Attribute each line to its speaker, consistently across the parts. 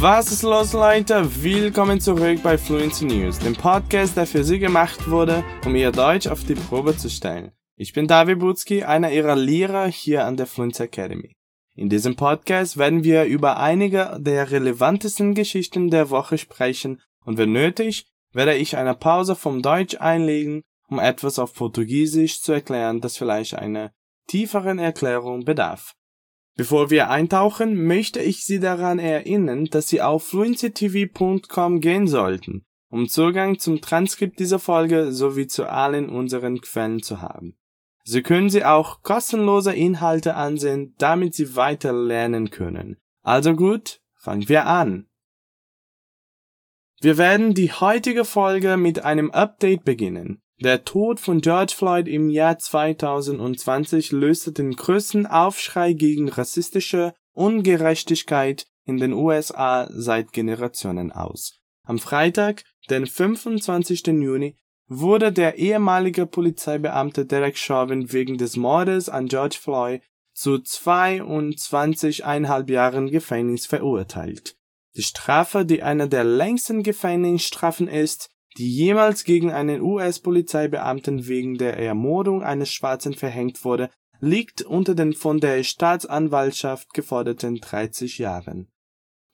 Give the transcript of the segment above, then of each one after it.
Speaker 1: Was ist los, Leute? Willkommen zurück bei Fluency News, dem Podcast, der für Sie gemacht wurde, um Ihr Deutsch auf die Probe zu stellen. Ich bin David Butzki, einer Ihrer Lehrer hier an der Fluency Academy. In diesem Podcast werden wir über einige der relevantesten Geschichten der Woche sprechen und wenn nötig, werde ich eine Pause vom Deutsch einlegen, um etwas auf Portugiesisch zu erklären, das vielleicht einer tieferen Erklärung bedarf. Bevor wir eintauchen, möchte ich Sie daran erinnern, dass Sie auf fluencytv.com gehen sollten, um Zugang zum Transkript dieser Folge sowie zu allen unseren Quellen zu haben. Sie können Sie auch kostenlose Inhalte ansehen, damit Sie weiter lernen können. Also gut, fangen wir an. Wir werden die heutige Folge mit einem Update beginnen. Der Tod von George Floyd im Jahr 2020 löste den größten Aufschrei gegen rassistische Ungerechtigkeit in den USA seit Generationen aus. Am Freitag, den 25. Juni, wurde der ehemalige Polizeibeamte Derek Chauvin wegen des Mordes an George Floyd zu 22,5 Jahren Gefängnis verurteilt. Die Strafe, die eine der längsten Gefängnisstrafen ist, die jemals gegen einen US-Polizeibeamten wegen der Ermordung eines Schwarzen verhängt wurde, liegt unter den von der Staatsanwaltschaft geforderten 30 Jahren.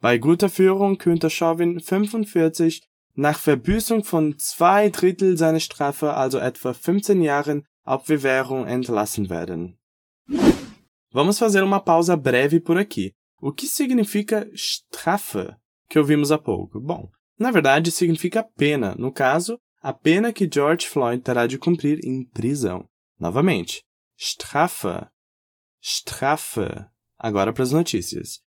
Speaker 1: Bei guter Führung könnte Chauvin 45 nach Verbüßung von zwei Drittel seiner Strafe, also etwa 15 Jahren, auf Bewährung entlassen werden. Vamos fazer uma pausa breve por aqui. O que significa strafe, que ouvimos há pouco? Bom, Na verdade, significa pena, no caso, a pena que George Floyd terá de cumprir em prisão. Novamente, Strafe. Strafe. Agora para as notícias.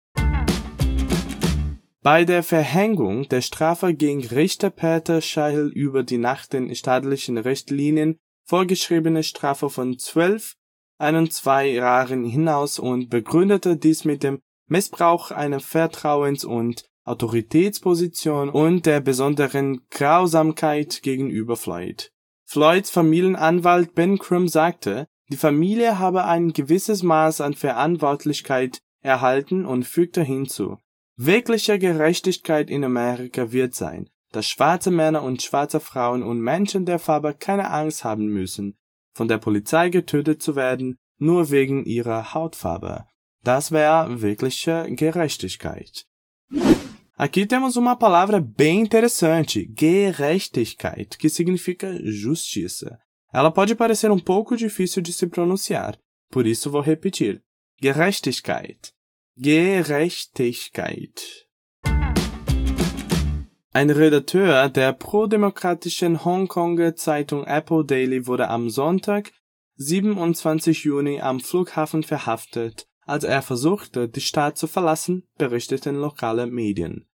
Speaker 1: Bei der Verhängung der Strafe ging Richter Peter Scheichel über die nach den staatlichen Richtlinien vorgeschriebene Strafe von 12, 2 Jahren hinaus und begründete dies mit dem Missbrauch einer Vertrauens- und Autoritätsposition und der besonderen Grausamkeit gegenüber Floyd. Floyds Familienanwalt Ben Crum sagte, die Familie habe ein gewisses Maß an Verantwortlichkeit erhalten und fügte hinzu, wirkliche Gerechtigkeit in Amerika wird sein, dass schwarze Männer und schwarze Frauen und Menschen der Farbe keine Angst haben müssen, von der Polizei getötet zu werden, nur wegen ihrer Hautfarbe. Das wäre wirkliche Gerechtigkeit. Aqui temos uma palavra bem interessante, Gerechtigkeit, que significa justiça. Ela pode parecer um pouco difícil de se pronunciar, por isso vou repetir. Gerechtigkeit. Gerechtigkeit. Ein Redakteur der prodemokratischen Hongkonger Zeitung Apple Daily wurde am Sonntag, 27 Juni am Flughafen verhaftet, als er versuchte, die Stadt zu verlassen, berichteten lokale Medien.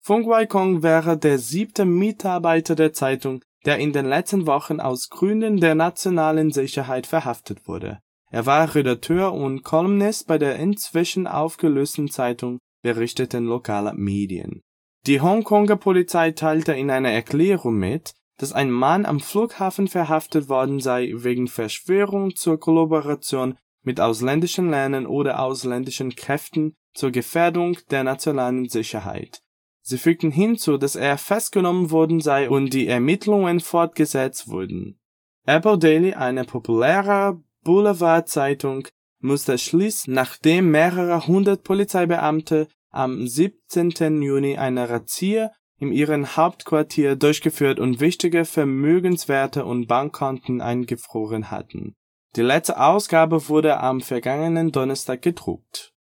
Speaker 1: Fung Wai-kong wäre der siebte Mitarbeiter der Zeitung, der in den letzten Wochen aus Gründen der nationalen Sicherheit verhaftet wurde. Er war Redakteur und Kolumnist bei der inzwischen aufgelösten Zeitung, berichteten lokale Medien. Die Hongkonger Polizei teilte in einer Erklärung mit, dass ein Mann am Flughafen verhaftet worden sei wegen Verschwörung zur Kollaboration mit ausländischen Ländern oder ausländischen Kräften zur Gefährdung der nationalen Sicherheit. Sie fügten hinzu, dass er festgenommen worden sei und die Ermittlungen fortgesetzt wurden. Apple Daily, eine populäre Boulevardzeitung, musste schließen, nachdem mehrere hundert Polizeibeamte am 17. Juni eine Razzia in ihrem Hauptquartier durchgeführt und wichtige Vermögenswerte und Bankkonten eingefroren hatten. Die letzte Ausgabe wurde am vergangenen Donnerstag gedruckt.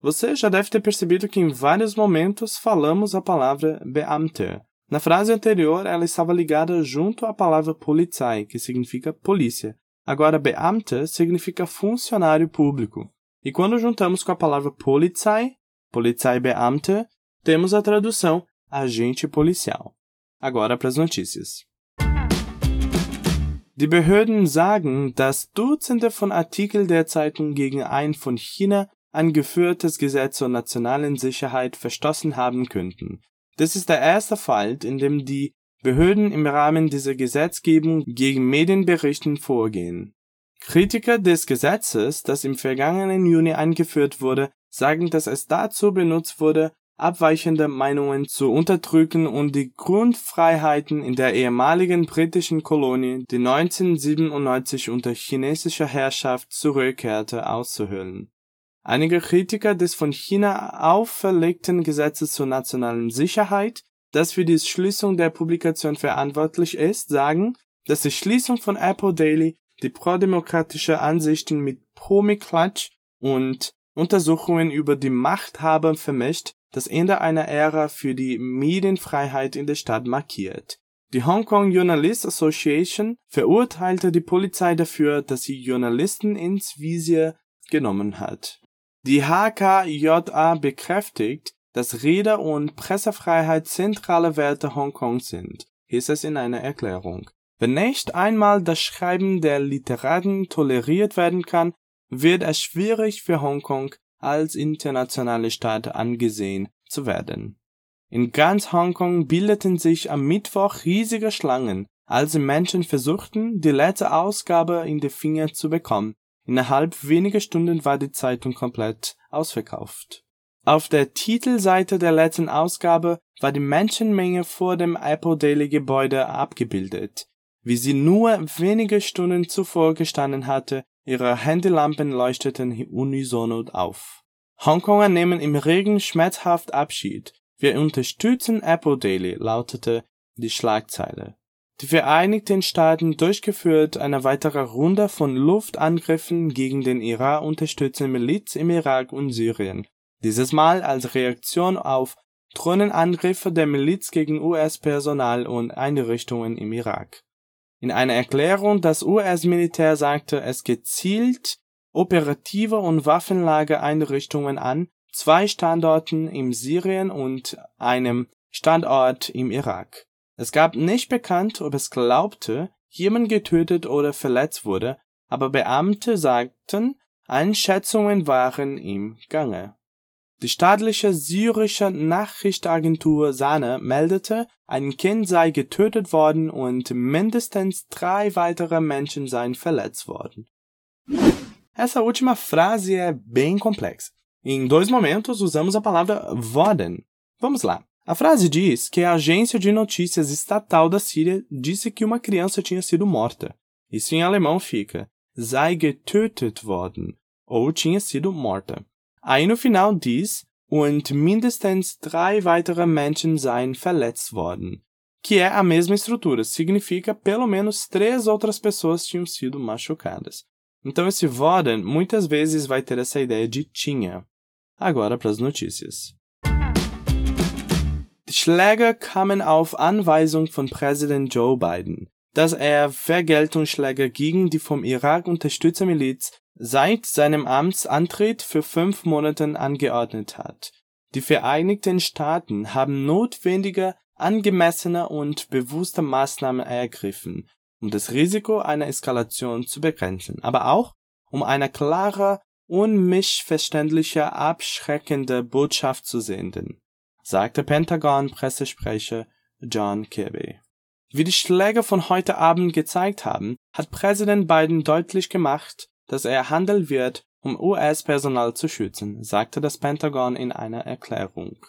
Speaker 1: Você já deve ter percebido que em vários momentos falamos a palavra Beamter. Na frase anterior, ela estava ligada junto à palavra Polizei, que significa polícia. Agora, Beamter significa funcionário público. E quando juntamos com a palavra Polizei, Polizeibeamter, temos a tradução agente policial. Agora para as notícias. Die Behörden sagen, dass Dutzende von Artikeln der Zeitung gegen ein von China angeführtes Gesetz zur nationalen Sicherheit verstoßen haben könnten. Das ist der erste Fall, in dem die Behörden im Rahmen dieser Gesetzgebung gegen Medienberichten vorgehen. Kritiker des Gesetzes, das im vergangenen Juni eingeführt wurde, sagen, dass es dazu benutzt wurde, abweichende Meinungen zu unterdrücken und die Grundfreiheiten in der ehemaligen britischen Kolonie, die 1997 unter chinesischer Herrschaft zurückkehrte, auszuhöhlen. Einige Kritiker des von China auferlegten Gesetzes zur nationalen Sicherheit, das für die Schließung der Publikation verantwortlich ist, sagen, dass die Schließung von Apple Daily die prodemokratische Ansichten mit Promiklatsch und Untersuchungen über die Machthaber vermischt, das Ende einer Ära für die Medienfreiheit in der Stadt markiert. Die Hong Kong Journalists Association verurteilte die Polizei dafür, dass sie Journalisten ins Visier genommen hat. Die HKJA bekräftigt, dass Rede- und Pressefreiheit zentrale Werte Hongkongs sind, hieß es in einer Erklärung. Wenn nicht einmal das Schreiben der Literaten toleriert werden kann, wird es schwierig für Hongkong als internationale Stadt angesehen zu werden. In ganz Hongkong bildeten sich am Mittwoch riesige Schlangen, als die Menschen versuchten, die letzte Ausgabe in die Finger zu bekommen. Innerhalb weniger Stunden war die Zeitung komplett ausverkauft. Auf der Titelseite der letzten Ausgabe war die Menschenmenge vor dem Apple Daily Gebäude abgebildet, wie sie nur wenige Stunden zuvor gestanden hatte, ihre Handylampen leuchteten unisono auf. Hongkonger nehmen im Regen schmerzhaft Abschied. Wir unterstützen Apple Daily, lautete die Schlagzeile. Die Vereinigten Staaten durchgeführt eine weitere Runde von Luftangriffen gegen den Iran unterstützten Miliz im Irak und Syrien. Dieses Mal als Reaktion auf Drohnenangriffe der Miliz gegen US-Personal und Einrichtungen im Irak. In einer Erklärung das US-Militär sagte, es gezielt operative und Waffenlagereinrichtungen an zwei Standorten im Syrien und einem Standort im Irak. Es gab nicht bekannt, ob es glaubte, jemand getötet oder verletzt wurde, aber Beamte sagten, Einschätzungen waren im Gange die staatliche syrische Nachrichtenagentur SANA meldete, ein Kind sei getötet worden und mindestens drei weitere Menschen seien verletzt worden. Essa última frase é bem complexa. Em dois momentos usamos a palavra worden. Vamos lá. A frase diz que a agência de notícias estatal da Síria disse que uma criança tinha sido morta. Isso em alemão fica sei getötet worden ou tinha sido morta. Aí no final diz, und mindestens drei weitere Menschen seien verletzt worden, que é a mesma estrutura, significa pelo menos três outras pessoas tinham sido machucadas. Então esse worden muitas vezes vai ter essa ideia de tinha. Agora para as notícias. Die Schläge kamen auf Anweisung von Präsident Joe Biden, dass er Vergeltungsschläge gegen die vom Irak unterstützte Miliz seit seinem Amtsantritt für fünf Monaten angeordnet hat. Die Vereinigten Staaten haben notwendige, angemessene und bewusste Maßnahmen ergriffen, um das Risiko einer Eskalation zu begrenzen, aber auch um eine klare, unmissverständliche, abschreckende Botschaft zu senden, sagte Pentagon-Pressesprecher John Kirby. Wie die Schläge von heute Abend gezeigt haben, hat Präsident Biden deutlich gemacht, dass er handeln wird, um US-Personal zu schützen, sagte das Pentagon in einer Erklärung.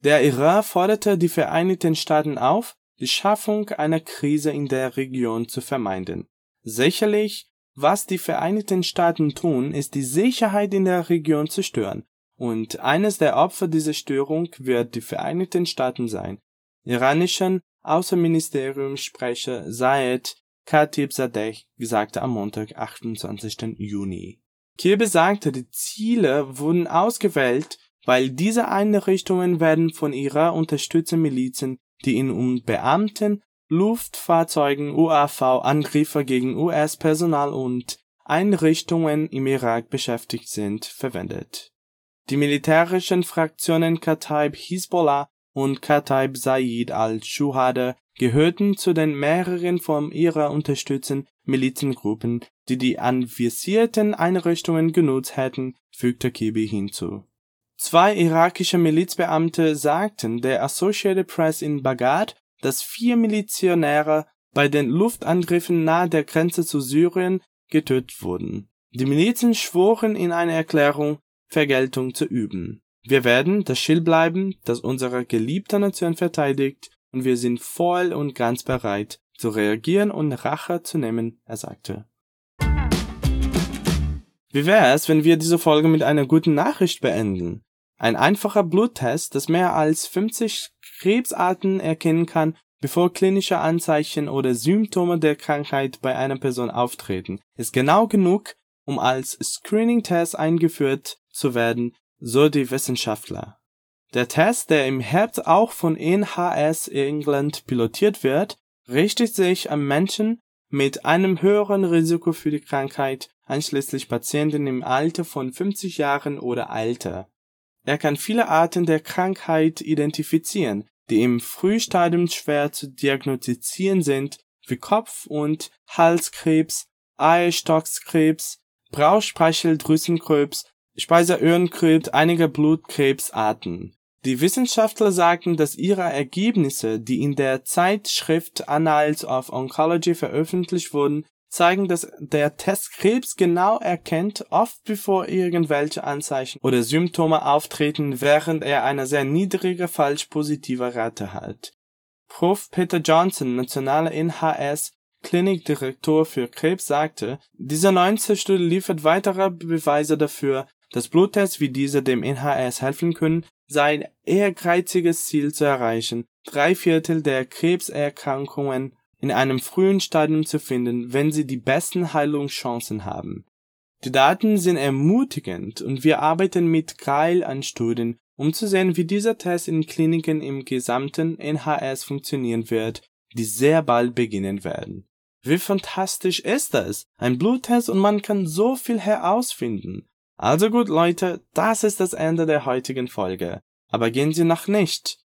Speaker 1: Der Iran forderte die Vereinigten Staaten auf, die Schaffung einer Krise in der Region zu vermeiden. Sicherlich, was die Vereinigten Staaten tun, ist die Sicherheit in der Region zu stören, und eines der Opfer dieser Störung wird die Vereinigten Staaten sein. Iranischen Außenministeriumssprecher Saed Khatib Sadeh sagte am Montag, 28. Juni. Kirby sagte, die Ziele wurden ausgewählt, weil diese Einrichtungen werden von ihrer unterstützten Milizen, die in um Beamten, Luftfahrzeugen, UAV-Angriffe gegen US-Personal und Einrichtungen im Irak beschäftigt sind, verwendet. Die militärischen Fraktionen Kataib Hisbollah und Kataib Said al-Shuhada gehörten zu den mehreren von ihrer unterstützten Milizengruppen, die die anvisierten Einrichtungen genutzt hätten, fügte Kibi hinzu. Zwei irakische Milizbeamte sagten der Associated Press in Bagdad, dass vier Milizionäre bei den Luftangriffen nahe der Grenze zu Syrien getötet wurden. Die Milizen schworen in einer Erklärung, Vergeltung zu üben Wir werden das Schild bleiben, das unsere geliebte Nation verteidigt, und wir sind voll und ganz bereit, zu reagieren und Rache zu nehmen, er sagte. Wie wäre es, wenn wir diese Folge mit einer guten Nachricht beenden? Ein einfacher Bluttest, das mehr als 50 Krebsarten erkennen kann, bevor klinische Anzeichen oder Symptome der Krankheit bei einer Person auftreten, ist genau genug, um als Screening-Test eingeführt zu werden, so die Wissenschaftler. Der Test, der im Herbst auch von NHS England pilotiert wird, richtet sich an Menschen mit einem höheren Risiko für die Krankheit, einschließlich Patienten im Alter von 50 Jahren oder älter. Er kann viele Arten der Krankheit identifizieren, die im Frühstadium schwer zu diagnostizieren sind, wie Kopf- und Halskrebs, Eierstockskrebs, Bauchspeicheldrüsenkrebs, Speiseröhrenkrebs, einige Blutkrebsarten. Die Wissenschaftler sagten, dass ihre Ergebnisse, die in der Zeitschrift Annals of Oncology veröffentlicht wurden, zeigen, dass der Test Krebs genau erkennt, oft bevor irgendwelche Anzeichen oder Symptome auftreten, während er eine sehr niedrige falsch positive Rate hat. Prof. Peter Johnson, nationaler NHS Klinikdirektor für Krebs, sagte, diese neunte Studie liefert weitere Beweise dafür, dass Bluttests wie diese dem NHS helfen können, sein ehrgeiziges Ziel zu erreichen, drei Viertel der Krebserkrankungen in einem frühen Stadium zu finden, wenn sie die besten Heilungschancen haben. Die Daten sind ermutigend und wir arbeiten mit Keil an Studien, um zu sehen, wie dieser Test in Kliniken im gesamten NHS funktionieren wird, die sehr bald beginnen werden. Wie fantastisch ist das? Ein Bluttest und man kann so viel herausfinden. Also gut, Leute, das ist das Ende der heutigen Folge. Aber gehen Sie noch nicht.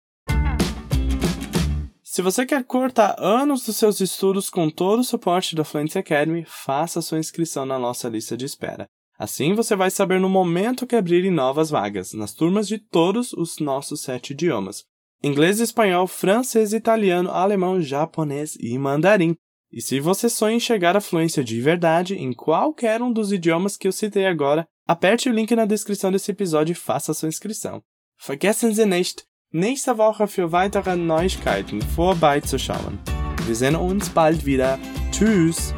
Speaker 1: Se você quer cortar anos dos seus estudos com todo o suporte da Fluency Academy, faça sua inscrição na nossa lista de espera. Assim você vai saber no momento que abrirem novas vagas, nas turmas de todos os nossos sete idiomas: inglês, espanhol, francês, italiano, alemão, japonês e mandarim. E se você sonha em chegar à fluência de verdade em qualquer um dos idiomas que eu citei agora, aperte o link na descrição desse episódio e faça sua inscrição. Vergessen Sie nicht, nächste Woche für weitere Neuigkeiten vorbeizuschauen. Wir sehen uns bald wieder. Tschüss!